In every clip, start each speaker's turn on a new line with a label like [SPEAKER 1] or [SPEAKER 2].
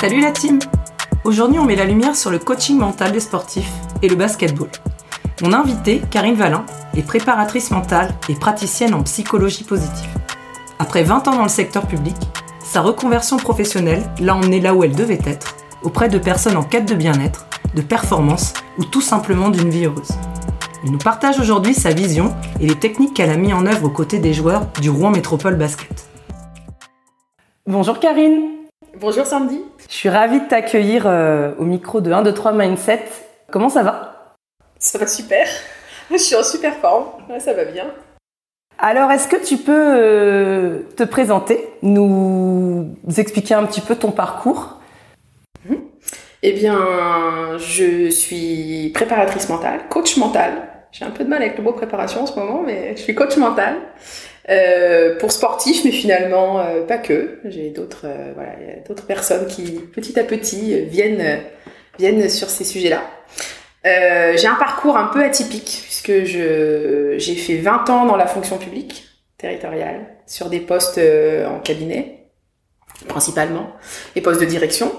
[SPEAKER 1] Salut la team Aujourd'hui, on met la lumière sur le coaching mental des sportifs et le basketball. Mon invitée, Karine Valin, est préparatrice mentale et praticienne en psychologie positive. Après 20 ans dans le secteur public, sa reconversion professionnelle l'a emmenée là où elle devait être, auprès de personnes en quête de bien-être, de performance ou tout simplement d'une vie heureuse. Elle nous partage aujourd'hui sa vision et les techniques qu'elle a mis en œuvre aux côtés des joueurs du Rouen Métropole Basket. Bonjour Karine
[SPEAKER 2] Bonjour Sandy
[SPEAKER 1] Je suis ravie de t'accueillir euh, au micro de 1, 2, 3 Mindset. Comment ça va?
[SPEAKER 2] Ça va super. Je suis en super forme. ça va bien.
[SPEAKER 1] Alors, est-ce que tu peux euh, te présenter, nous expliquer un petit peu ton parcours?
[SPEAKER 2] Mhm. Eh bien, je suis préparatrice mentale, coach mental. J'ai un peu de mal avec le mot préparation en ce moment, mais je suis coach mental. Euh, pour sportifs, mais finalement euh, pas que. J'ai d'autres euh, voilà, d'autres personnes qui petit à petit viennent viennent sur ces sujets-là. j'ai un parcours un peu atypique puisque je j'ai fait 20 ans dans la fonction publique territoriale sur des postes en cabinet principalement, les postes de direction.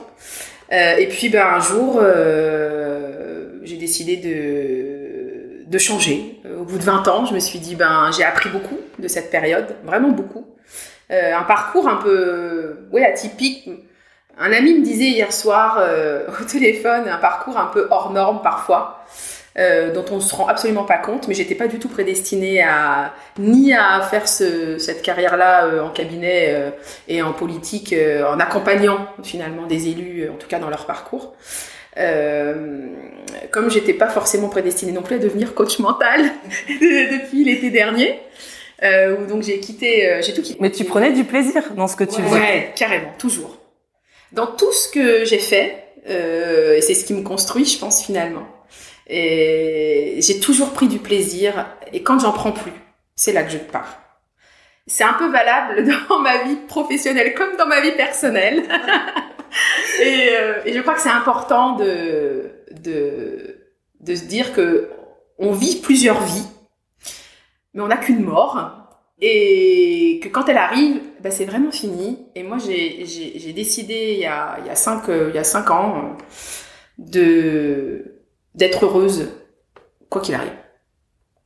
[SPEAKER 2] et puis ben un jour j'ai décidé de de changer. Euh, au bout de 20 ans, je me suis dit, ben, j'ai appris beaucoup de cette période, vraiment beaucoup. Euh, un parcours un peu, atypique. Un ami me disait hier soir euh, au téléphone, un parcours un peu hors norme parfois, dont on se rend absolument pas compte. Mais j'étais pas du tout prédestinée à ni à faire ce, cette carrière-là en cabinet et en politique, en accompagnant finalement des élus, en tout cas dans leur parcours. Euh, comme j'étais pas forcément prédestinée non plus à devenir coach mental depuis l'été dernier, euh, où donc j'ai quitté, euh, j'ai tout quitté.
[SPEAKER 1] Mais tu prenais du plaisir dans ce que tu faisais.
[SPEAKER 2] Ouais, carrément, toujours. Dans tout ce que j'ai fait, euh, et c'est ce qui me construit, je pense finalement. Et j'ai toujours pris du plaisir, et quand j'en prends plus, c'est là que je pars. C'est un peu valable dans ma vie professionnelle comme dans ma vie personnelle. Euh, et, je crois que c'est important de, se dire que on vit plusieurs vies, mais on n'a qu'une mort. Et que quand elle arrive, ben c'est vraiment fini. Et moi, j'ai décidé il y, a, il, cinq, ans d'être heureuse, quoi qu'il arrive.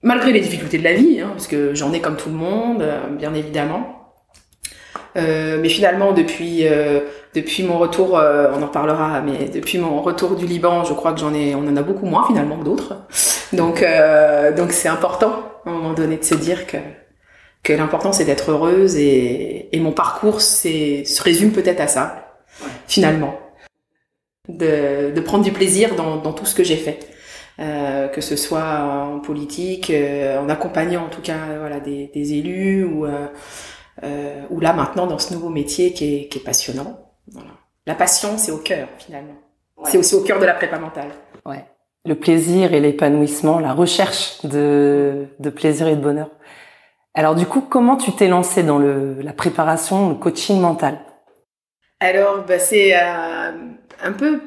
[SPEAKER 2] Malgré les difficultés de la vie, hein, parce que j'en ai comme tout le monde, bien évidemment. Euh, mais finalement, depuis euh, depuis mon retour, euh, on en parlera, mais depuis mon retour du Liban, je crois que j'en ai, on en a beaucoup moins finalement que d'autres. Donc donc c'est important à un moment donné de se dire que que l'important c'est d'être heureuse et, et mon parcours c'est se résume peut-être à ça finalement de, de prendre du plaisir dans, dans tout ce que j'ai fait euh, que ce soit en politique en accompagnant en tout cas voilà des, des élus ou euh, ou là maintenant dans ce nouveau métier qui est, qui est passionnant. Voilà. La passion, c'est au cœur finalement. C'est aussi au cœur de la prépa mentale.
[SPEAKER 1] Ouais. Le plaisir et l'épanouissement, la recherche de, de plaisir et de bonheur. Alors du coup, comment tu t'es lancé dans le, la préparation, le coaching mental?
[SPEAKER 2] Alors, bah, c'est euh, un peu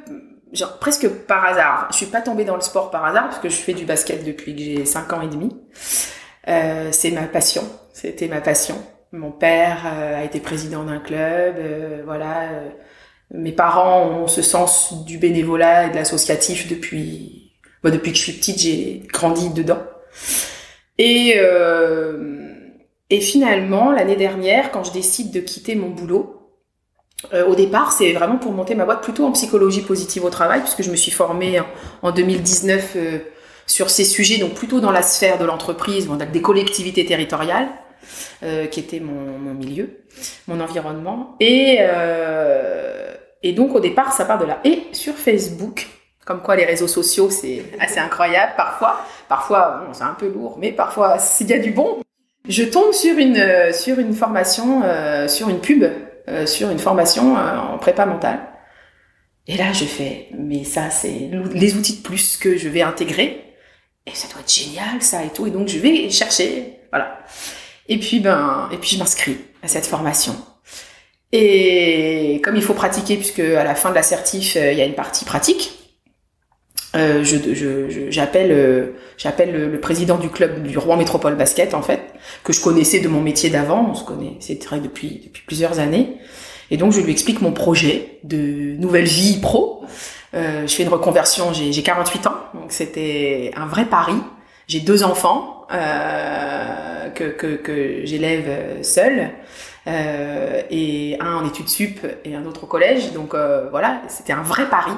[SPEAKER 2] genre presque par hasard. Je suis pas tombée dans le sport par hasard parce que je fais du basket depuis que j'ai 5 ans et demi. Euh, c'est ma passion, c'était ma passion. Mon père euh, a été président d'un club, euh, voilà. Euh, mes parents ont ce sens du bénévolat et de l'associatif depuis, bah, depuis que je suis petite, j'ai grandi dedans. Et et finalement, l'année dernière, quand je décide de quitter mon boulot, au départ, c'est vraiment pour monter ma boîte plutôt en psychologie positive au travail, puisque je me suis formée en, 2019 sur ces sujets, donc plutôt dans la sphère de l'entreprise, des collectivités territoriales. Euh, qui était mon, milieu, mon environnement. Et, euh, et donc au départ, ça part de là. Et sur Facebook, comme quoi les réseaux sociaux, c'est assez incroyable parfois. Parfois, c'est un peu lourd, mais parfois, s'il y a du bon, je tombe sur une, sur une formation, euh, sur une pub, euh, sur une formation euh, en prépa mentale. Et là, je fais, mais ça, c'est les outils de plus que je vais intégrer. Et ça doit être génial, ça et tout. Et donc, je vais chercher, voilà. Et puis, ben, et puis je m'inscris à cette formation. Et comme il faut pratiquer, puisque à la fin de l'assertif, euh, il y a une partie pratique, euh, je, je, j'appelle, euh, j'appelle le, président du club du Rouen Métropole Basket, en fait, que je connaissais de mon métier d'avant, on se connaît, c'est vrai depuis, depuis plusieurs années. Et donc je lui explique mon projet de nouvelle vie pro. je fais une reconversion, j'ai 48 ans, donc c'était un vrai pari. J'ai deux enfants que, que, que j'élève seul. Euh, et un en études sup et un autre au collège. Donc euh, voilà, c'était un vrai pari.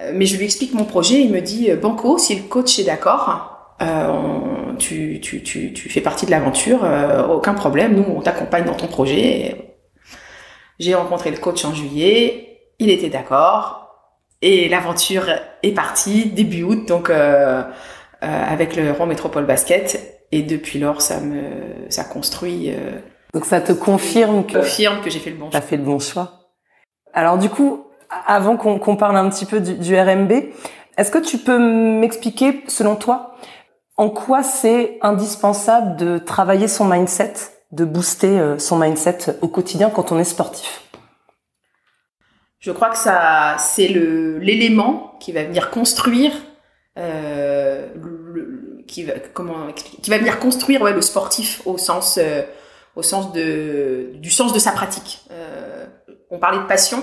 [SPEAKER 2] Euh, mais je lui explique mon projet, il me dit Banco, si le coach est d'accord, tu, tu, tu, tu, fais partie de l'aventure, aucun problème, nous on t'accompagne dans ton projet. J'ai rencontré le coach en juillet, il était d'accord, et l'aventure est partie début août, donc avec le Rouen Métropole Basket, et depuis lors ça me ça construit
[SPEAKER 1] donc ça te confirme que
[SPEAKER 2] confirme que j'ai fait le bon choix.
[SPEAKER 1] T'as fait le bon choix. Alors du coup, avant qu'on parle un petit peu du, RMB, est-ce que tu peux m'expliquer, selon toi, en quoi c'est indispensable de travailler son mindset, de booster euh, son mindset au quotidien quand on est sportif?
[SPEAKER 2] Je crois que ça, c'est l'élément qui va venir construire, euh, qui va venir construire le sportif au sens euh, du sens de sa pratique. Euh, on parlait de passion.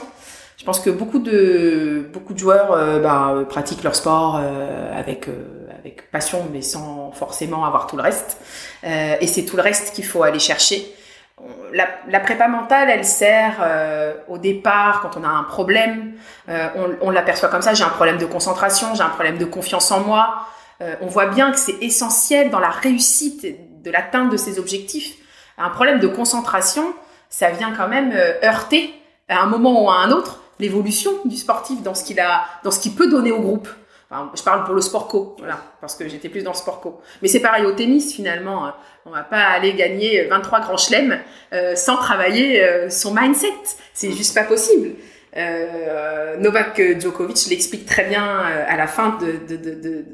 [SPEAKER 2] Je pense que beaucoup de, beaucoup de joueurs euh, bah, pratiquent leur sport avec, passion, mais sans forcément avoir tout le reste. et c'est tout le reste qu'il faut aller chercher. La, prépa mentale, elle sert au départ quand on a un problème. on l'aperçoit comme ça. J'ai un problème de concentration, j'ai un problème de confiance en moi. On voit bien que c'est essentiel dans la réussite de l'atteinte de ces objectifs un problème de concentration, ça vient quand même euh, heurter à un moment ou à un autre l'évolution du sportif dans ce qu'il a, dans ce qu'il peut donner au groupe. je parle pour le sport co, parce que j'étais plus dans le sport co. Mais c'est pareil au tennis finalement. Hein. On va pas aller gagner 23 grands chelems euh, sans travailler euh, son mindset. C'est juste pas possible. Novak Djokovic l'explique très bien à la fin de,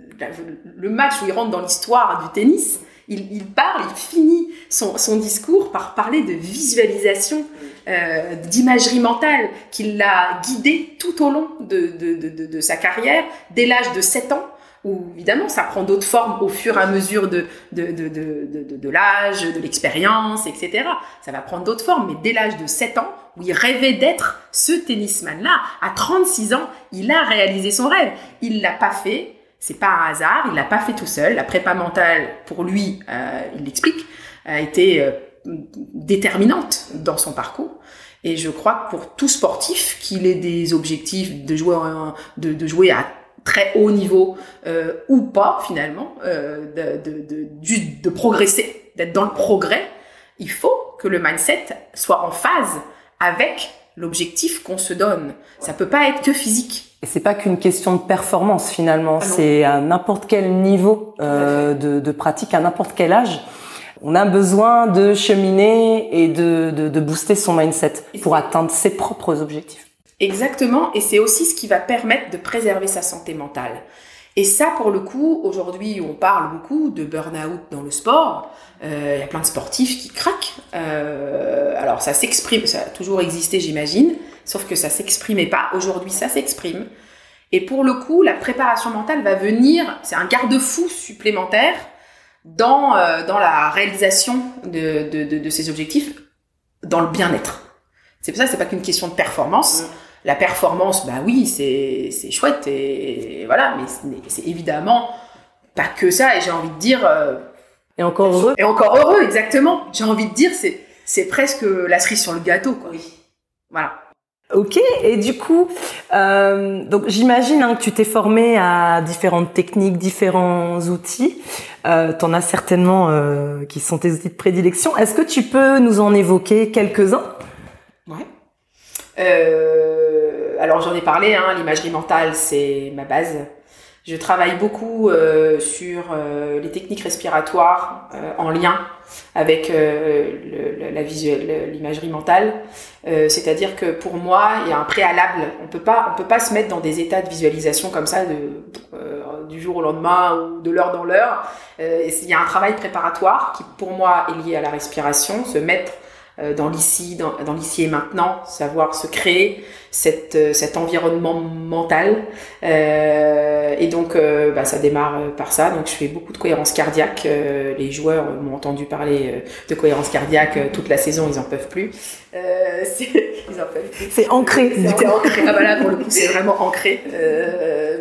[SPEAKER 2] le match où il rentre dans l'histoire du tennis il, parle, il finit son, discours par parler de visualisation, euh, d'imagerie mentale, qui l'a guidé tout au long de, sa carrière, dès l'âge de 7 ans, où évidemment ça prend d'autres formes au fur et à mesure de, de, l'âge, de l'expérience, etc. Ça va prendre d'autres formes, mais dès l'âge de 7 ans, où il rêvait d'être ce tennisman-là, à 36 ans, il a réalisé son rêve. Il l'a pas fait, c'est pas un hasard, il l'a pas fait tout seul. La prépa mentale, pour lui, euh, il l'explique, a été euh, déterminante dans son parcours. Et je crois que pour tout sportif, qu'il ait des objectifs de jouer, de, jouer à très haut niveau euh, ou pas finalement, de, de, de, de progresser, d'être dans le progrès, il faut que le mindset soit en phase avec l'objectif qu'on se donne. Ça peut pas être que physique.
[SPEAKER 1] Et c'est pas qu'une question de performance finalement, ah c'est à n'importe quel niveau euh, de, de, pratique, à n'importe quel âge. On a besoin de cheminer et de, de, de booster son mindset pour atteindre ses propres objectifs.
[SPEAKER 2] Exactement, et c'est aussi ce qui va permettre de préserver sa santé mentale. Et ça, pour le coup, aujourd'hui, on parle beaucoup de burn-out dans le sport. Euh, il y a plein de sportifs qui craquent. Euh, alors, ça s'exprime, ça a toujours existé, j'imagine. Sauf que ça s'exprimait pas. Aujourd'hui, ça s'exprime. Et pour le coup, la préparation mentale va venir, c'est un garde-fou supplémentaire dans, euh, dans la réalisation de, de, de, ces objectifs, dans le bien-être. C'est pour ça que c'est pas qu'une question de performance. La performance, bah oui, c'est, c'est chouette et voilà, mais c'est évidemment pas que ça. Et j'ai envie de dire. Euh,
[SPEAKER 1] et encore heureux.
[SPEAKER 2] Et encore heureux, exactement. J'ai envie de dire, c'est, c'est presque la cerise sur le gâteau, quoi. Oui. Voilà.
[SPEAKER 1] Ok, et du coup, euh, donc j'imagine hein, que tu t'es formé à différentes techniques, différents outils. Euh, tu en as certainement euh, qui sont tes outils de prédilection. Est-ce que tu peux nous en évoquer quelques-uns?
[SPEAKER 2] Ouais. Euh, alors j'en ai parlé, hein, l'imagerie mentale, c'est ma base. Je travaille beaucoup euh, sur euh, les techniques respiratoires euh, en lien avec l'imagerie mentale. C'est-à-dire que pour moi, il y a un préalable. On peut pas, on peut pas se mettre dans des états de visualisation comme ça du jour au lendemain ou de l'heure dans l'heure. il y a un travail préparatoire qui, pour moi, est lié à la respiration, se mettre dans l'ici, dans, dans l'ici et maintenant, savoir se créer cette, euh, cet environnement mental. Euh, et donc, euh, bah, ça démarre par ça. Donc, je fais beaucoup de cohérence cardiaque. les joueurs m'ont entendu parler de cohérence cardiaque toute la saison, ils en peuvent plus.
[SPEAKER 1] c'est, C'est ancré.
[SPEAKER 2] C'est ancré. Ah, voilà, pour le coup, c'est vraiment ancré.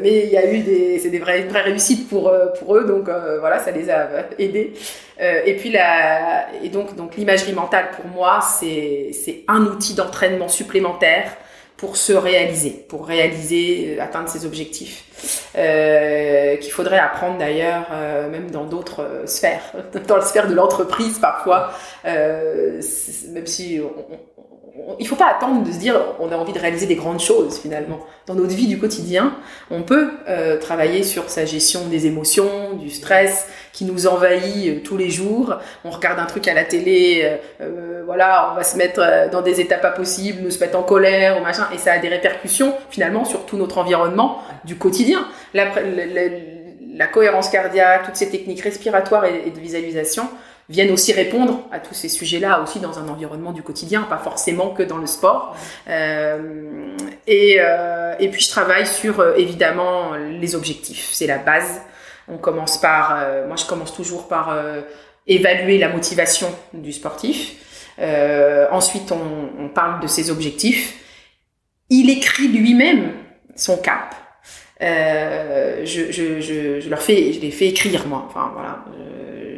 [SPEAKER 2] mais il y a eu des, c'est des vraies, vraies réussites pour, pour eux. Donc, voilà, ça les a aidés. Et puis, la, et donc, donc l'imagerie mentale, pour moi, c'est, un outil d'entraînement supplémentaire pour se réaliser, pour réaliser, euh, atteindre ses objectifs, euh, qu'il faudrait apprendre d'ailleurs euh, même dans d'autres euh, sphères, dans la sphère de l'entreprise parfois, euh, même si on, il faut pas attendre de se dire on a envie de réaliser des grandes choses finalement. Dans notre vie du quotidien, on peut euh, travailler sur sa gestion des émotions, du stress qui nous envahit euh, tous les jours. On regarde un truc à la télé, euh, euh voilà, on va se mettre euh, dans des états pas possibles, nous se mettre en colère ou machin, et ça a des répercussions finalement sur tout notre environnement du quotidien. La, la, la cohérence cardiaque, toutes ces techniques respiratoires et, et de visualisation viennent aussi répondre à tous ces sujets-là aussi dans un environnement du quotidien, pas forcément que dans le sport. Euh, et, euh, et puis je travaille sur euh, évidemment les objectifs, c'est la base. On commence par, moi je commence toujours par évaluer la motivation du sportif. ensuite on, parle de ses objectifs. Il écrit lui-même son cap. Je, je, je, je, leur fais, je les fais écrire moi. Enfin voilà,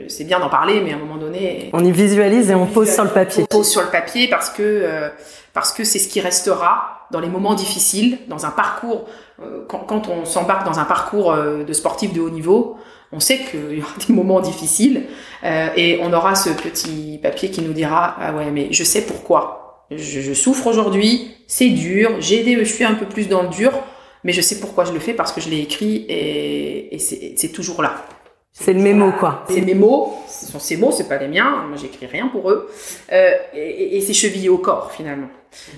[SPEAKER 2] c'est bien d'en parler, mais à un moment donné,
[SPEAKER 1] on y visualise et on, on pose sur le papier.
[SPEAKER 2] On pose sur le papier parce que euh, parce que c'est ce qui restera dans les moments difficiles, dans un parcours. Euh, quand, quand, on s'embarque dans un parcours euh, de sportif de haut niveau, on sait qu'il y aura des moments difficiles et on aura ce petit papier qui nous dira ah ouais mais je sais pourquoi. Je, je souffre aujourd'hui, c'est dur, j'ai des, je suis un peu plus dans le dur, mais je sais pourquoi je le fais parce que je l'ai écrit et, et c'est toujours là.
[SPEAKER 1] C'est le mémo, quoi.
[SPEAKER 2] C'est mes mots, ce sont ces mots, c'est pas les miens, moi j'écris rien pour eux, euh, et, et c'est chevillé au corps finalement.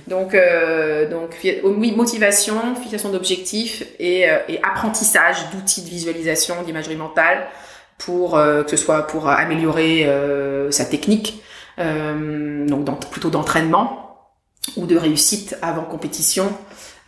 [SPEAKER 2] Donc, euh, donc oui, motivation, fixation d'objectifs et, euh, et, apprentissage d'outils de visualisation, d'imagerie mentale, pour que ce soit pour améliorer sa technique, donc plutôt d'entraînement ou de réussite avant compétition,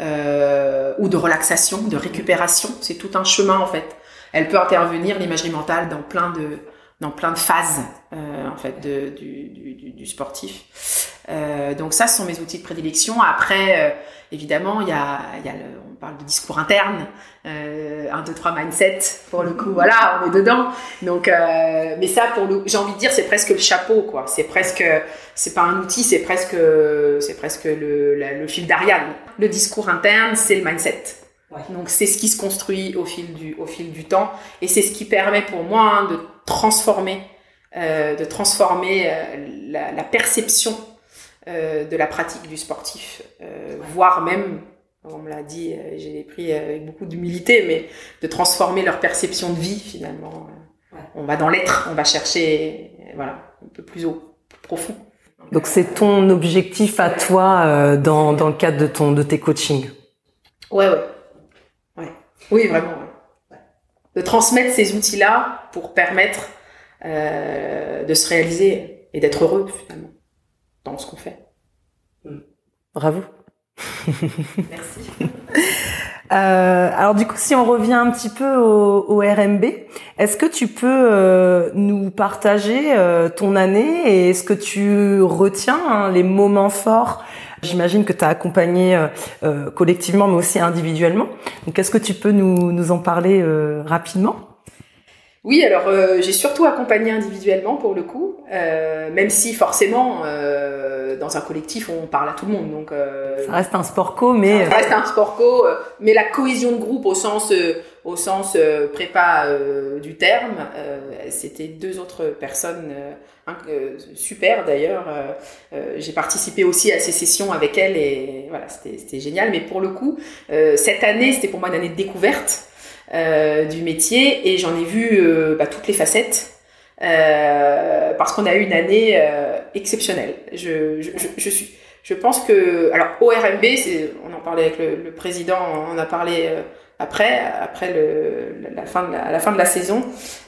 [SPEAKER 2] ou de relaxation, de récupération. C'est tout un chemin en fait elle peut intervenir l'imagerie mentale dans plein de dans plein de phases euh, en fait du, du, sportif. Euh, donc ça, ce sont mes outils de prédilection. Après, euh, évidemment, il y a, y a on parle de discours interne, euh, 1, 2, 3 mindset, pour le coup, voilà, on est dedans. Donc, mais ça, pour j'ai envie de dire, c'est presque le chapeau, quoi. C'est presque, c'est pas un outil, c'est presque, c'est presque le, le fil d'Ariane. Le discours interne, c'est le mindset. Ouais. Donc c'est ce qui se construit au fil du, au fil du temps et c'est ce qui permet pour moi hein, de transformer, euh, de transformer euh, la, la, perception euh, de la pratique du sportif, euh, ouais. voire même, on me l'a dit, euh, j'ai pris avec beaucoup d'humilité, mais de transformer leur perception de vie finalement. Ouais. On va dans l'être, on va chercher, voilà, un peu plus haut, plus profond.
[SPEAKER 1] Donc c'est ton objectif à toi dans, dans le cadre de ton de tes coachings?
[SPEAKER 2] Ouais ouais. Oui, vraiment. Ouais. De transmettre ces outils-là pour permettre euh, de se réaliser et d'être heureux finalement dans ce qu'on fait.
[SPEAKER 1] Bravo.
[SPEAKER 2] Merci.
[SPEAKER 1] Euh, alors du coup, si on revient un petit peu au, au RMB, est-ce que tu peux euh, nous partager euh, ton année et est-ce que tu retiens hein, les moments forts J'imagine que tu as accompagné euh, euh, collectivement, mais aussi individuellement. Donc, est-ce que tu peux nous, nous en parler euh, rapidement?
[SPEAKER 2] Oui, alors euh, j'ai surtout accompagné individuellement pour le coup, euh, même si forcément euh, dans un collectif on parle à tout le monde. Donc
[SPEAKER 1] ça reste un sport co, mais
[SPEAKER 2] ça reste un sport co, mais la cohésion de groupe au sens au sens prépa du terme, c'était deux autres personnes super d'ailleurs. j'ai participé aussi à ces sessions avec elles et voilà c'était génial. Mais pour le coup, cette année c'était pour moi une année de découverte euh, du métier et j'en ai vu euh, bah, toutes les facettes euh, parce qu'on a eu une année euh, exceptionnelle. Je, je, je, suis, je pense que alors au RMB, c'est, on en parlait avec le, le, président, on a parlé après, après le, la, fin de la, la fin de la saison,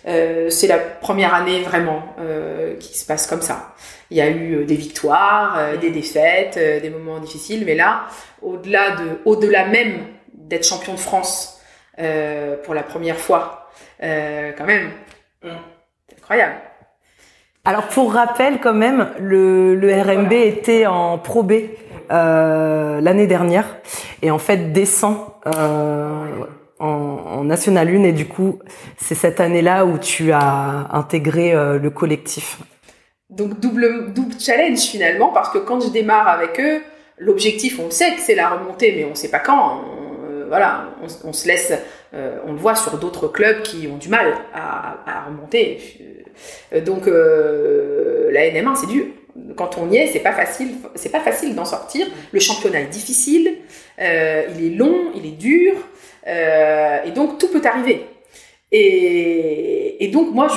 [SPEAKER 2] euh, c'est la première année vraiment euh, qui se passe comme ça. Il y a eu des victoires, des défaites, des moments difficiles, mais là, au-delà de, au-delà même d'être champion de France pour la première fois, quand même, mm. c'est incroyable.
[SPEAKER 1] Alors pour rappel quand même, le, le RMB était en Pro B euh, l'année dernière et en fait descend euh, en, National 1 et du coup c'est cette année-là où tu as intégré euh, le collectif.
[SPEAKER 2] Donc double double challenge finalement parce que quand je démarre avec eux, l'objectif on sait que c'est la remontée mais on sait pas quand. On, voilà, on, se laisse, on le voit sur d'autres clubs qui ont du mal à, à remonter. Donc la NM1 c'est dur quand on y est, c'est pas facile, c'est pas facile d'en sortir. Le championnat est difficile, euh, il est long, il est dur, euh, et donc tout peut arriver. Et, donc moi,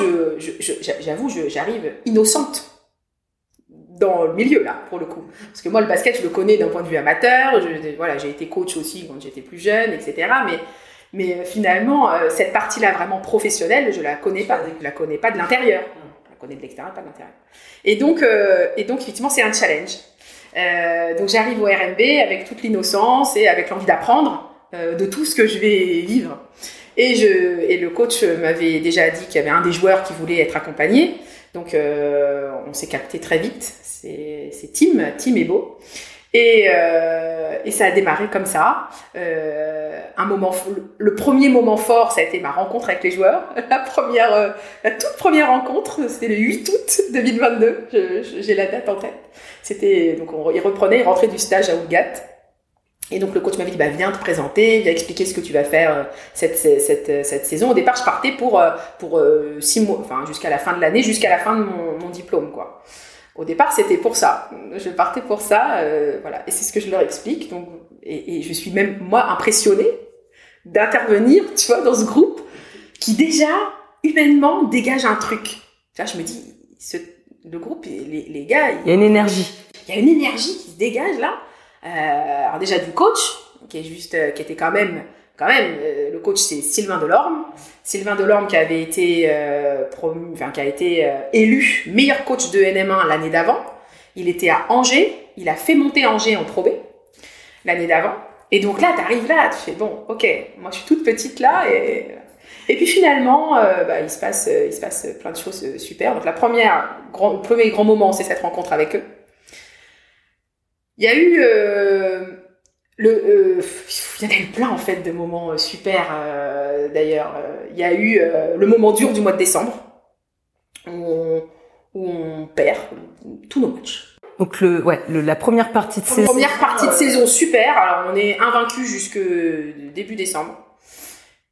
[SPEAKER 2] j'avoue, j'arrive innocente dans le milieu là, pour le coup. Parce que moi, le basket, je le connais d'un point de vue amateur. voilà, j'ai été coach aussi quand j'étais plus jeune, etc. Mais mais finalement, euh, cette partie-là vraiment professionnelle, je la connais pas. Je la connais pas de l'intérieur connaît de l'extérieur, pas de l'intérieur. Euh, et donc effectivement, c'est un challenge. Euh, donc j'arrive au RMB avec toute l'innocence et avec l'envie d'apprendre euh, de tout ce que je vais vivre. Et, le coach m'avait déjà dit qu'il y avait un des joueurs qui voulait être accompagné. Donc on s'est capté très vite. C'est Tim, Tim est beau. Et, euh, ça a démarré comme ça. Euh, un moment, le premier moment fort, ça a été ma rencontre avec les joueurs. La première, euh, la toute première rencontre, c'était le 8 août 2022. J'ai la date en tête. C'était donc on, il reprenait, il rentrait du stage à Ougat. Et donc le coach m'avait dit bah viens te présenter, viens expliquer ce que tu vas faire euh, cette, cette, cette saison. Au départ, je partais pour euh, pour six mois, enfin jusqu'à la fin de l'année, jusqu'à la fin de mon, mon diplôme quoi. Au départ, c'était pour ça. Je partais pour ça, euh, voilà. Et c'est ce que je leur explique. Donc, et, et je suis même moi impressionnée d'intervenir, tu vois, dans ce groupe qui déjà humainement dégage un truc. Tu vois, je me dis, ce, le groupe, les, les gars,
[SPEAKER 1] il y a une énergie.
[SPEAKER 2] Il y a une énergie qui se dégage là. Euh, alors déjà du coach, qui est juste, euh, qui était quand même quand même, euh, le coach c'est Sylvain Delorme. Sylvain Delorme qui avait été euh, promu, enfin qui a été euh, élu meilleur coach de NM1 l'année d'avant. Il était à Angers, il a fait monter Angers en Pro B l'année d'avant. Et donc là, tu arrives là, tu fais bon, ok, moi je suis toute petite là et et puis finalement, bah, il se passe il se passe plein de choses super. Donc la première grand, le premier grand moment, c'est cette rencontre avec eux. Il y a eu le, euh, il y en a eu plein en fait de moments euh, super euh, d'ailleurs. Il y a eu le moment dur du mois de décembre où on, perd tous nos matchs.
[SPEAKER 1] Donc le, ouais, la première partie de saison.
[SPEAKER 2] Première partie de saison super. Alors on est invaincu jusque début décembre.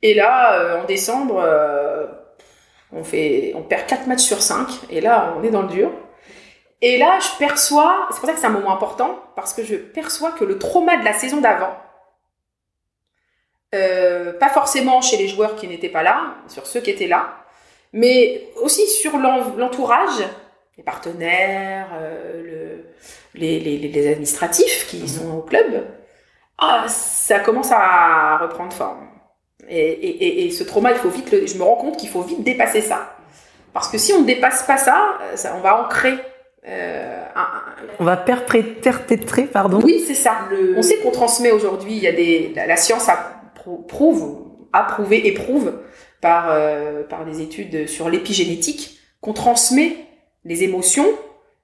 [SPEAKER 2] Et là en décembre on fait on perd 4 matchs sur 5 et là on est dans le dur. Et là, je perçois, c'est pour ça que c'est un moment important, parce que je perçois que le trauma de la saison d'avant, euh, pas forcément chez les joueurs qui n'étaient pas là, sur ceux qui étaient là, mais aussi sur l'entourage, les partenaires, euh, le, les, les, les, administratifs qui mhm. sont au club, ah, ça commence à reprendre forme. Et, et, et, ce trauma, il faut vite, le, je me rends compte qu'il faut vite dépasser ça. Parce que si on ne dépasse pas ça, ça on va ancrer
[SPEAKER 1] euh, on va perpétrer, pardon.
[SPEAKER 2] Oui, c'est ça. On sait qu'on transmet aujourd'hui, il y a des, la, science prouve, a prouvé et prouve par, euh, par des études sur l'épigénétique qu'on transmet les émotions,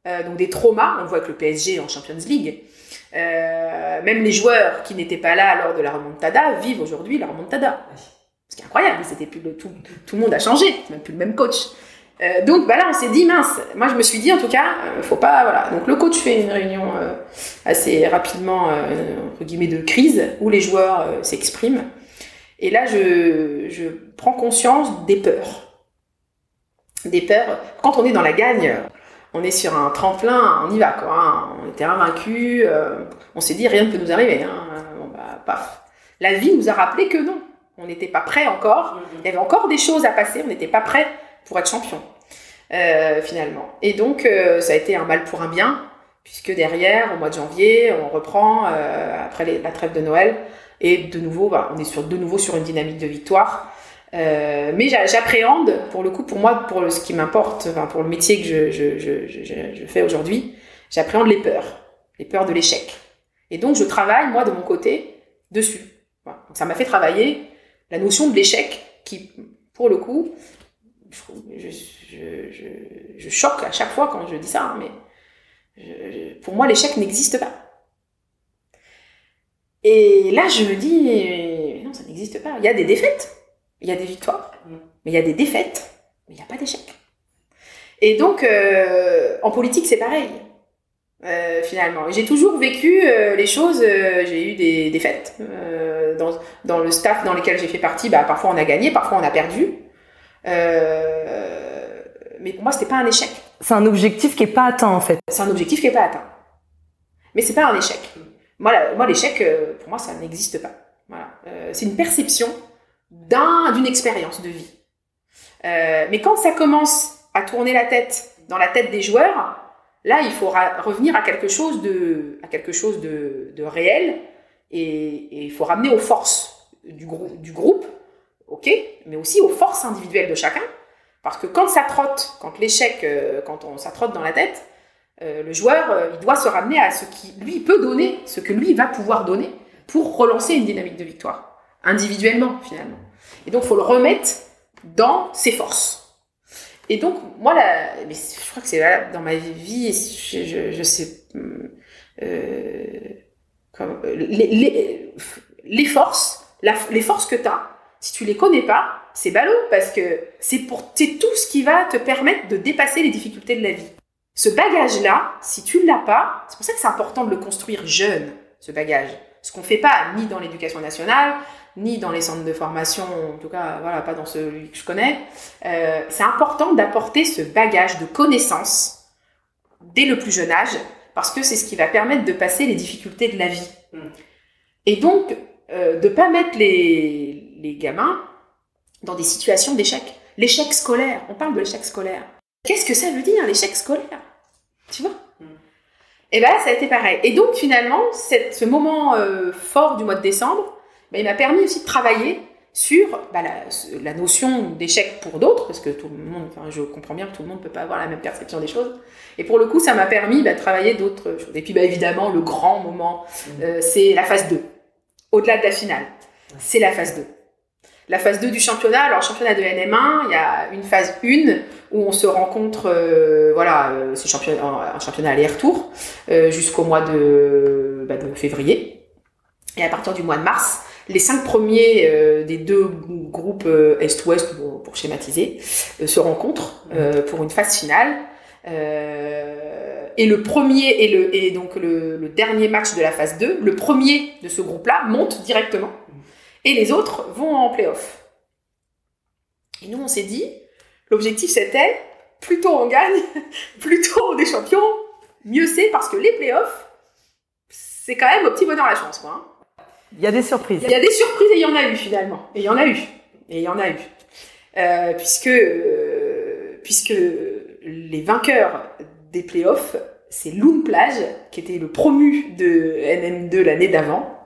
[SPEAKER 2] euh, donc des traumas. On le voit avec le PSG en Champions League. même les joueurs qui n'étaient pas là lors de la remontada vivent aujourd'hui la remontada. Ce qui est incroyable, c'était plus le, tout, tout le monde a changé, c'est même plus le même coach. Euh, donc bah là, on s'est dit mince. Moi, je me suis dit en tout cas, euh, faut pas voilà. Donc le coach fait une réunion euh, assez rapidement entre guillemets de crise où les joueurs s'expriment. Et là, je, je prends conscience des peurs, des peurs. Quand on est dans la gagne, on est sur un tremplin, on y va quoi. Hein. On était invaincus. on s'est dit rien ne peut nous arriver. Hein. Paf. La vie nous a rappelé que non, on n'était pas prêt encore. Il y avait encore des choses à passer. On n'était pas prêt pour être champion, euh, finalement. Et donc, euh, ça a été un mal pour un bien, puisque derrière, au mois de janvier, on reprend, euh, après la trêve de Noël, Et de nouveau, bah, on est sur, de nouveau sur une dynamique de victoire. Mais j'appréhende, pour le coup, pour moi, pour ce qui m'importe, pour le métier que je, fais aujourd'hui, j'appréhende les peurs, les peurs de l'échec. Et donc, je travaille, moi, de mon côté, dessus. Donc, ça m'a fait travailler la notion de l'échec, qui, pour le coup, je, choque à chaque fois quand je dis ça, hein, mais pour moi, l'échec n'existe pas. Et là, je me dis, non, ça n'existe pas. Il y a des défaites, il y a des victoires, mais il y a des défaites, mais il n'y a pas d'échec. Et donc, euh, en politique, c'est pareil, euh, finalement. J'ai toujours vécu euh, les choses, j'ai eu des défaites. Dans, dans, le staff dans lequel j'ai fait partie, bah, parfois on a gagné, parfois on a perdu. Mais pour moi, c'était pas un échec.
[SPEAKER 1] C'est un objectif qui est pas atteint, en fait.
[SPEAKER 2] C'est un objectif qui est pas atteint. Mais c'est pas un échec. Moi, l'échec, euh, pour moi, ça n'existe pas. Voilà. Euh, c'est une perception d'une expérience de vie. Euh, mais quand ça commence à tourner la tête dans la tête des joueurs, là, il faut revenir à quelque chose de, à quelque chose de, de réel et, il faut ramener aux forces du, du groupe, ok, mais aussi aux forces individuelles de chacun. Parce que quand ça trotte, quand l'échec, quand on, ça trotte dans la tête, euh, le joueur, euh, il doit se ramener à ce qui lui peut donner, ce que lui va pouvoir donner pour relancer une dynamique de victoire, individuellement finalement. Et donc, il faut le remettre dans ses forces. Et donc, moi, je crois que c'est là, dans ma vie, je, sais, euh, les, forces, les forces que tu as, si tu les connais pas, c'est ballot parce que c'est pour tout ce qui va te permettre de dépasser les difficultés de la vie. Ce bagage-là, si tu ne l'as pas, c'est pour ça que c'est important de le construire jeune, ce bagage. Ce qu'on ne fait pas ni dans l'éducation nationale, ni dans les centres de formation, en tout cas, voilà, pas dans celui que je connais. Euh, c'est important d'apporter ce bagage de connaissances dès le plus jeune âge, parce que c'est ce qui va permettre de passer les difficultés de la vie. Mm. Et donc, euh, de ne pas mettre les, les gamins dans des situations d'échec. L'échec scolaire, on parle de l'échec scolaire. Qu'est-ce que ça veut dire l'échec scolaire? Tu vois? Mm. Et bien ça a été pareil. Et donc finalement, cette, ce moment euh, fort du mois de décembre, ben, il m'a permis aussi de travailler sur bah, la, notion d'échec pour d'autres, parce que tout le monde, enfin, je comprends bien que tout le monde ne peut pas avoir la même perception des choses. Et pour le coup, ça m'a permis bah, de travailler d'autres choses. Et puis évidemment, le grand moment, mm. euh, c'est la phase 2. Au-delà de la finale, c'est la phase 2 la phase 2 du championnat. Alors, championnat de NM1, il y a une phase 1 où on se rencontre, euh, voilà, euh, c'est championnat, un championnat aller-retour euh, jusqu'au mois de, bah, de, février. Et à partir du mois de mars, les cinq premiers des deux groupes Est-Ouest, pour, schématiser, se rencontrent pour une phase finale. et le premier et, le, et donc le, le dernier match de la phase 2, le premier de ce groupe-là monte directement et les autres vont en playoff. Et nous, on s'est dit, l'objectif c'était, plus tôt on gagne, plus tôt on est champion, mieux c'est parce que les playoffs, c'est quand même au petit bonheur la chance. Quoi, hein.
[SPEAKER 1] Il y a des surprises.
[SPEAKER 2] Il y a des surprises et il y en a eu finalement. Et il y en a eu. Et il y en a eu. Euh, puisque, euh, puisque les vainqueurs des playoffs, c'est Loon Plage, qui était le promu de NM2 l'année d'avant,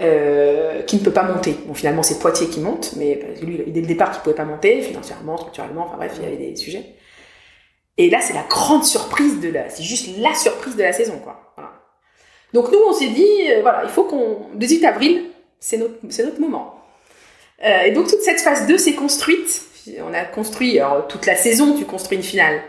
[SPEAKER 2] euh, qui ne peut pas monter. Bon, finalement, c'est Poitiers qui monte, mais lui, dès le départ, qui pouvait pas monter, financièrement, structurellement, enfin bref, il y avait des sujets. Et là, c'est la grande surprise de la, c'est juste la surprise de la saison, quoi. Donc nous, on s'est dit, euh, voilà, il faut qu'on, 18 avril, c'est notre, notre moment. Euh, et donc toute cette phase 2 s'est construite. On a construit, alors, toute la saison, tu construis une finale.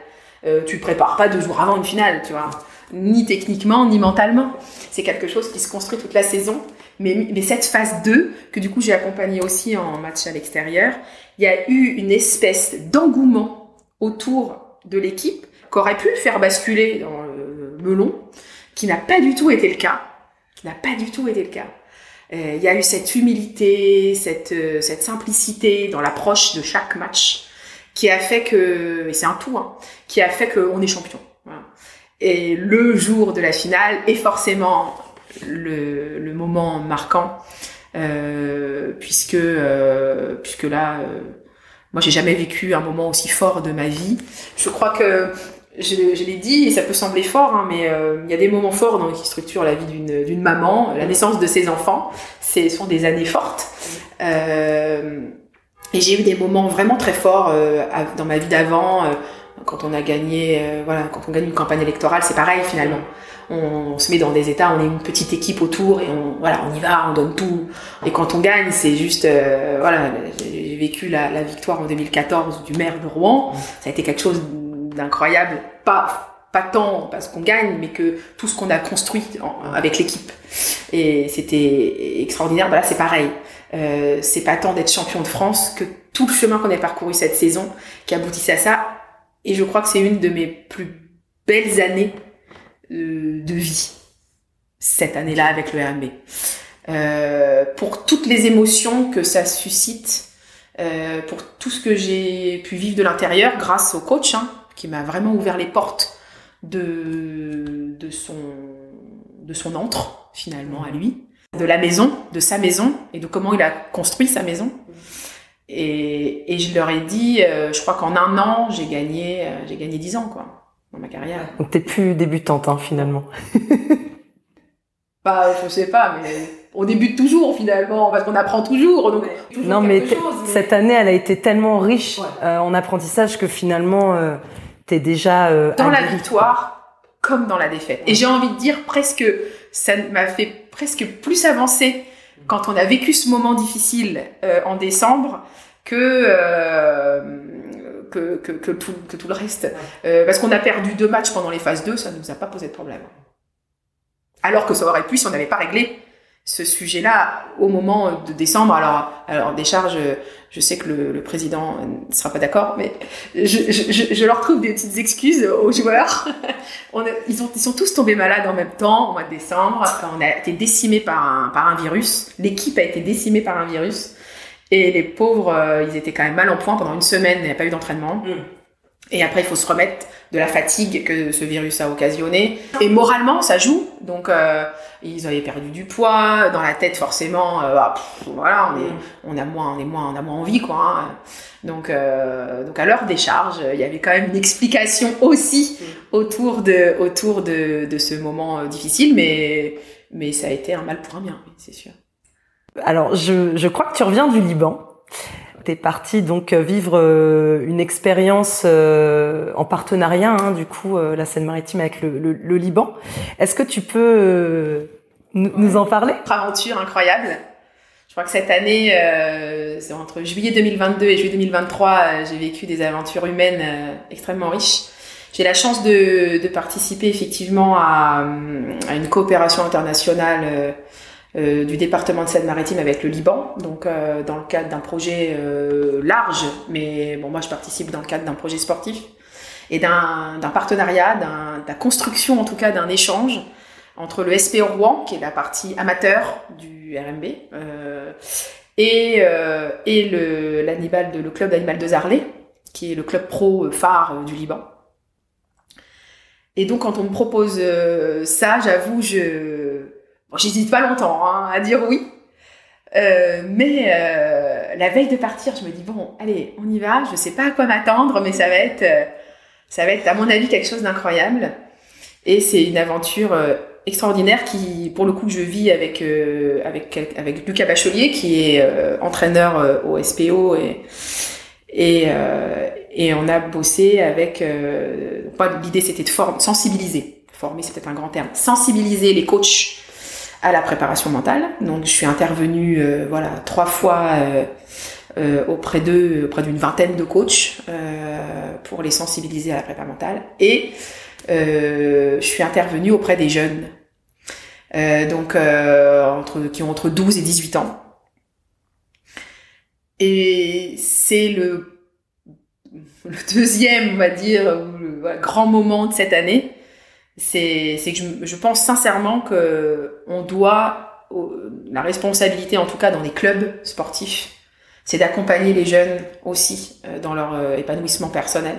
[SPEAKER 2] Tu prépares pas deux jours avant une finale, tu vois. Ni techniquement, ni mentalement. C'est quelque chose qui se construit toute la saison. Mais, cette phase 2, que du coup j'ai accompagné aussi en match à l'extérieur, il y a eu une espèce d'engouement autour de l'équipe qu'aurait pu faire basculer dans le melon, qui n'a pas du tout été le cas. Qui n'a pas du tout été le cas. Euh, il y a eu cette humilité, cette, euh, cette simplicité dans l'approche de chaque match qui a fait que, et c'est un tout, hein, qui a fait qu'on est champion. Et le jour de la finale est forcément le, moment marquant, euh, puisque, euh, puisque là, euh, moi, j'ai jamais vécu un moment aussi fort de ma vie. Je crois que je, l'ai dit, et ça peut sembler fort, hein, mais il y a des moments forts dans, qui structurent la vie d'une maman. La naissance de ses enfants, ce sont des années fortes. Et j'ai eu des moments vraiment très forts dans ma vie d'avant. Quand on a gagné, voilà, quand on gagne une campagne électorale, c'est pareil finalement. On, se met dans des états, on est une petite équipe autour et on, voilà, on y va, on donne tout. Et quand on gagne, c'est juste, voilà, j'ai vécu la, la, victoire en 2014 du maire de Rouen. Ça a été quelque chose d'incroyable, pas, pas tant parce qu'on gagne, mais que tout ce qu'on a construit avec l'équipe. Et c'était extraordinaire. Voilà, c'est pareil. Euh, c'est pas tant d'être champion de France que tout le chemin qu'on a parcouru cette saison qui aboutissait à ça. Et je crois que c'est une de mes plus belles années euh, de vie, cette année-là avec le RMB. Euh, pour toutes les émotions que ça suscite, euh, pour tout ce que j'ai pu vivre de l'intérieur grâce au coach, hein, qui m'a vraiment ouvert les portes de, de, son, de son finalement, à lui, de la maison, de sa maison, et de comment il a construit sa maison. Et, et je leur ai dit, euh, je crois qu'en un an, j'ai gagné, euh, j'ai gagné 10 ans, quoi, dans ma carrière.
[SPEAKER 1] Donc t'es plus débutante, hein, finalement.
[SPEAKER 2] bah, je sais pas, mais on débute toujours finalement parce qu'on apprend toujours. Donc,
[SPEAKER 1] non, mais, cette année, elle a été tellement riche euh, en apprentissage que finalement, t'es déjà euh,
[SPEAKER 2] dans la victoire comme dans la défaite. Et j'ai envie de dire presque, ça m'a fait presque plus avancer quand on a vécu ce moment difficile euh, en décembre que, euh, que, que, que, tout, que, tout, le reste. Euh, parce qu'on a perdu deux matchs pendant les phases 2, ça ne nous a pas posé de problème. Alors que ça aurait pu si on n'avait pas réglé ce sujet-là au moment de décembre. Alors, alors des charges, je sais que le, le président ne sera pas d'accord, mais je, je, je, leur trouve des petites excuses aux joueurs. On ils, ont, ils sont tous tombés malades en même temps au mois de décembre. On a été décimés par un, par un virus. L'équipe a été décimée par un virus. Et les pauvres, euh, ils étaient quand même mal en point pendant une semaine. Il n'y a pas eu d'entraînement. Mm. Et après, il faut se remettre de la fatigue que ce virus a occasionné. Et moralement, ça joue. Donc, euh, ils avaient perdu du poids. Dans la tête, forcément, euh, bah, voilà, on est, mm. on a moins, on est moins, on a moins envie, quoi. Hein. Donc, euh, donc à leur décharge, il y avait quand même une explication aussi mm. autour de, autour de, de ce moment euh, difficile, mais, mais ça a été un mal pour un bien, c'est sûr.
[SPEAKER 1] Alors, je, je crois que tu reviens du Liban. T'es parti donc euh, vivre euh, une expérience euh, en partenariat, hein, du coup, la Seine-Maritime avec le, Liban. Est-ce que tu peux nous en parler?
[SPEAKER 2] Aventure incroyable. Je crois que cette année, c'est entre juillet 2022 et juillet 2023, j'ai vécu des aventures humaines extrêmement riches. J'ai la chance de, participer effectivement à, une coopération internationale du département de Seine-Maritime avec le Liban, donc euh, dans le cadre d'un projet euh, large, mais bon moi je participe dans le cadre d'un projet sportif et d'un partenariat, la construction en tout cas d'un échange entre le SPO Rouen, qui est la partie amateur du RMB, et, et le, de, le club d'animal de Zarlé, qui est le club pro phare du Liban. Et donc quand on me propose ça, j'avoue, je j'hésite pas longtemps hein, à dire oui. Euh, mais euh, la veille de partir, je me dis bon, allez, on y va. Je sais pas à quoi m'attendre, mais ça va être, euh, ça va être à mon avis quelque chose d'incroyable. Et c'est une aventure extraordinaire qui, pour le coup, je vis avec avec avec Lucas Bachelier, qui est entraîneur au SPO et et, on a bossé avec. L'idée c'était de sensibiliser. Former, c'est peut-être un grand terme. Sensibiliser les coachs la préparation mentale. Donc je suis intervenue euh, voilà trois fois euh, euh, auprès d'eux, auprès d'une vingtaine de coachs pour les sensibiliser à la préparation mentale. Et je suis intervenue auprès des jeunes, donc qui ont entre 12 et 18 ans. Et c'est le, deuxième, on va dire, grand moment de cette année c'est que je, je, pense sincèrement que on doit la responsabilité, en tout cas dans les clubs sportifs, c'est d'accompagner les jeunes aussi euh, dans leur euh, épanouissement personnel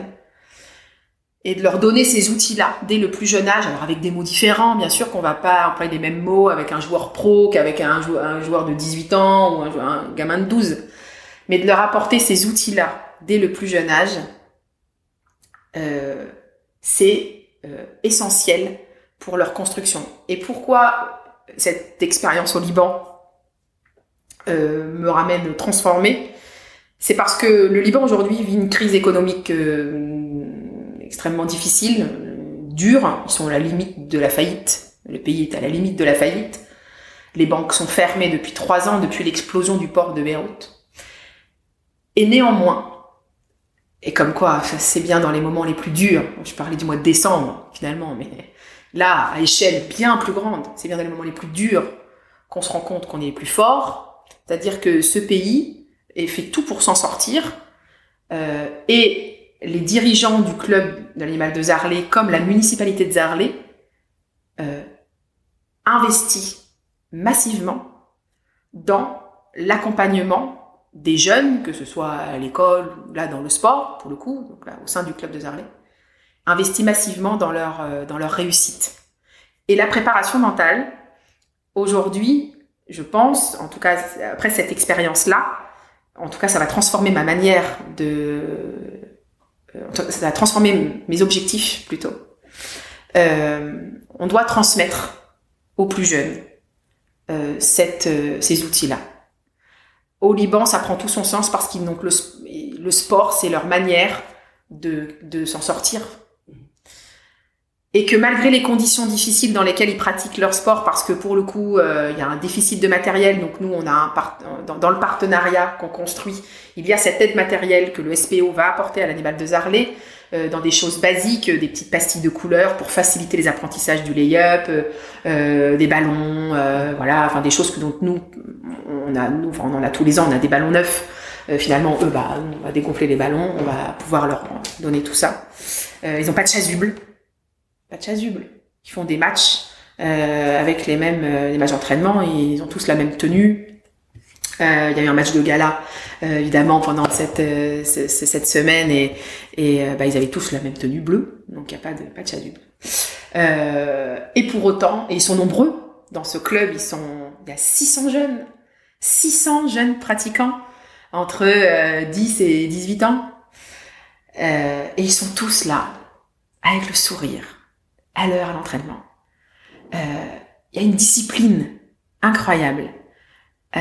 [SPEAKER 2] et de leur donner ces outils-là dès le plus jeune âge, alors avec des mots différents, bien sûr qu'on va pas employer les mêmes mots avec un joueur pro qu'avec un, un, joueur de 18 ans ou un, un, gamin de 12, mais de leur apporter ces outils-là dès le plus jeune âge, euh, c'est essentiel pour leur construction. Et pourquoi cette expérience au Liban euh, me ramène transformée? C'est parce que le Liban aujourd'hui vit une crise économique extrêmement difficile, dure. Ils sont à la limite de la faillite. Le pays est à la limite de la faillite. Les banques sont fermées depuis trois ans, depuis l'explosion du port de Beyrouth. Et néanmoins, et comme quoi, c'est bien dans les moments les plus durs. Je parlais du mois de décembre, finalement, mais là, à échelle bien plus grande, c'est bien dans les moments les plus durs qu'on se rend compte qu'on est plus fort. C'est-à-dire que ce pays fait tout pour s'en sortir. Euh, et les dirigeants du club de l'animal de Zarlé, comme la municipalité de Zarlé, euh, investissent massivement dans l'accompagnement des jeunes, que ce soit à l'école, là dans le sport, pour le coup, donc là, au sein du club de Zarlé, investis massivement dans leur, euh, dans leur réussite. Et la préparation mentale, aujourd'hui, je pense, en tout cas après cette expérience-là, en tout cas ça va transformer ma manière de... Euh, ça va transformer mes objectifs plutôt. Euh, on doit transmettre aux plus jeunes cette, ces outils-là. Au Liban, ça prend tout son sens parce qu'ils donc le, le sport, c'est leur manière de, de s'en sortir. Et que malgré les conditions difficiles dans lesquelles ils pratiquent leur sport, parce que pour le coup, euh, il y a un déficit de matériel, donc nous, on a dans, le partenariat qu'on construit, il y a cette aide matérielle que le SPO va apporter à l'animal de Zarlé, euh, dans des choses basiques, des petites pastilles de couleurs pour faciliter les apprentissages du lay-up, euh, des ballons, voilà, enfin des choses que donc nous on a, en a tous les ans, on a des ballons neufs. finalement, eux, bah, on va dégonfler les ballons, on va pouvoir leur donner tout ça. ils ont pas de chasuble, pas de chasuble. Ils font des matchs avec les mêmes les matchs d'entraînement, ils ont tous la même tenue, euh, il y a eu un match de gala, euh, évidemment, pendant cette, euh, cette semaine, et, et bah, ils avaient tous la même tenue bleue, donc il n'y a pas de, pas de chasuble. et pour autant, et ils sont nombreux dans ce club, ils sont, il y a 600 jeunes, 600 jeunes pratiquants entre 10 et 18 ans, et ils sont tous là, avec le sourire, à l'heure à l'entraînement. Il y a une discipline incroyable euh,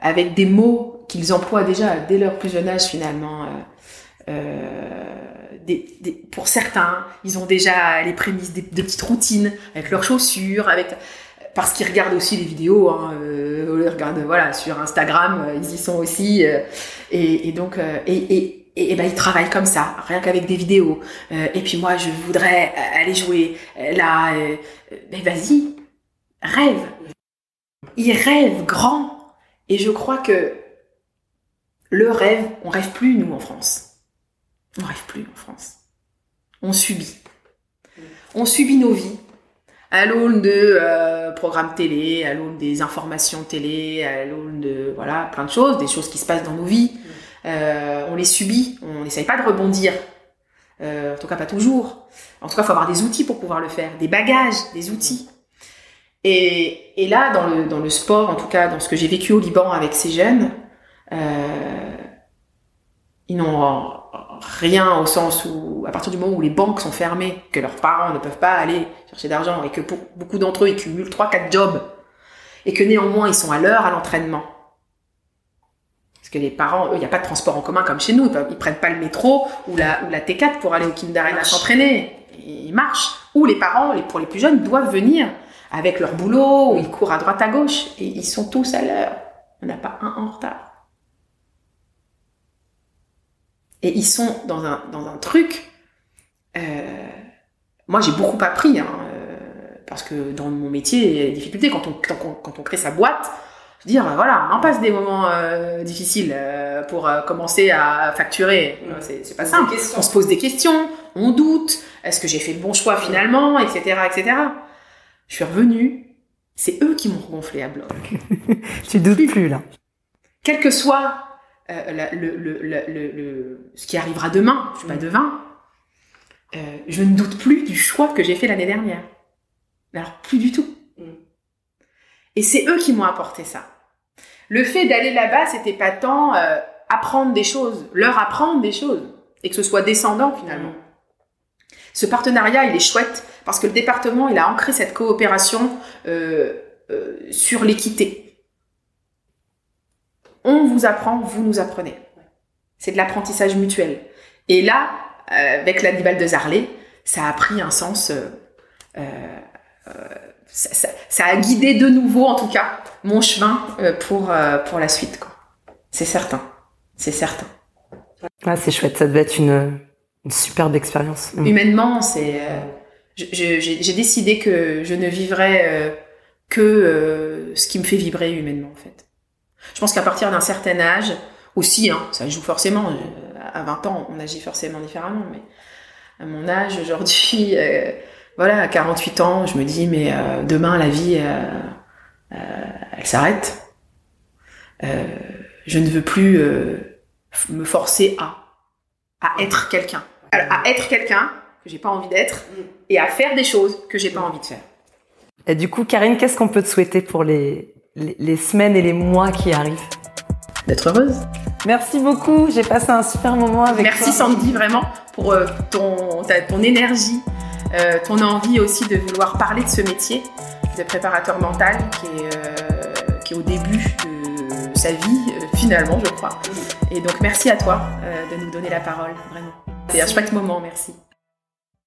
[SPEAKER 2] avec des mots qu'ils emploient déjà dès leur plus jeune âge finalement. Euh, euh, pour certains, ils ont déjà les prémices de, petites routines avec leurs chaussures, parce qu'ils regardent aussi les vidéos, hein, euh, ils regardent voilà sur Instagram, euh, ils y sont aussi, et, donc et, et, ben ils travaillent comme ça, rien qu'avec des vidéos. et puis moi, je voudrais aller jouer là, mais vas-y, rêve. Ils rêvent grand. Et je crois que le rêve, on rêve plus nous en France. On rêve plus en France. On subit. On subit nos vies à l'aune de euh, programmes télé, à l'aune des informations télé, à l'aune de voilà plein de choses, des choses qui se passent dans nos vies. Euh, on les subit, on n'essaye pas de rebondir. Euh, en tout cas, pas toujours. En tout cas, il faut avoir des outils pour pouvoir le faire, des bagages, des outils. Et, et là, dans le, dans le sport, en tout cas dans ce que j'ai vécu au Liban avec ces jeunes, euh, ils n'ont rien au sens où, à partir du moment où les banques sont fermées, que leurs parents ne peuvent pas aller chercher d'argent et que pour beaucoup d'entre eux, ils cumulent 3-4 jobs et que néanmoins, ils sont à l'heure à l'entraînement. Que les parents, eux, il n'y a pas de transport en commun comme chez nous. Ils, prennent pas le métro ou la, ou la T4 pour aller au Kindergarten s'entraîner. Ils marchent. Ou les parents, les, pour les plus jeunes, doivent venir avec leur boulot, ou ils courent à droite à gauche, et ils sont tous à l'heure. On n'a pas un en retard. Et ils sont dans un, dans un truc. Euh, moi, j'ai beaucoup appris, hein, euh, parce que dans mon métier, il y a des difficultés. Quand on, quand on, crée sa boîte, dire, voilà, on passe des moments euh, difficiles pour commencer à facturer. C'est pas simple. On se pose des questions, on doute. Est-ce que j'ai fait le bon choix finalement, etc., etc. Je suis revenue, c'est eux qui m'ont regonflé à bloc.
[SPEAKER 1] tu doutes plus, là.
[SPEAKER 2] Quel que soit euh, le, le, le, ce qui arrivera demain, je suis pas mm. devin, euh, je ne doute plus du choix que j'ai fait l'année dernière. Alors, plus du tout. Mm. Et c'est eux qui m'ont apporté ça. Le fait d'aller là-bas, c'était pas tant euh, apprendre des choses, leur apprendre des choses, et que ce soit descendant finalement. Mm. Ce partenariat, il est chouette parce que le département, il a ancré cette coopération euh, euh, sur l'équité. On vous apprend, vous nous apprenez. C'est de l'apprentissage mutuel. Et là, avec l'animal de Zarlé, ça a pris un sens. Ça, a guidé de nouveau, en tout cas, mon chemin pour, pour la suite. C'est certain. C'est certain.
[SPEAKER 1] Ah, c'est chouette, ça devait être une, une superbe expérience.
[SPEAKER 2] Mm. Humainement, c'est. Euh, j'ai décidé que je ne vivrais euh, que euh, ce qui me fait vibrer humainement, en fait. Je pense qu'à partir d'un certain âge, aussi, hein, ça joue forcément. À 20 ans, on agit forcément différemment, mais à mon âge aujourd'hui, voilà, à 48 ans, je me dis, mais demain, la vie, elle s'arrête. je ne veux plus me forcer à, à être quelqu'un à être quelqu'un que j'ai pas envie d'être et à faire des choses que j'ai pas envie de faire.
[SPEAKER 1] Et du coup, Karine, qu'est-ce qu'on peut te souhaiter pour les, les, semaines et les mois qui arrivent?
[SPEAKER 2] D'être heureuse.
[SPEAKER 1] Merci beaucoup, j'ai passé un super moment avec
[SPEAKER 2] Merci
[SPEAKER 1] toi.
[SPEAKER 2] Merci Sandy vraiment pour euh, ton énergie, euh, ton envie aussi de vouloir parler de ce métier de préparateur mental qui est, euh, qui est au début de sa vie finalement je crois. Et donc merci à toi de nous donner la parole vraiment. C'est un chouette moment, merci.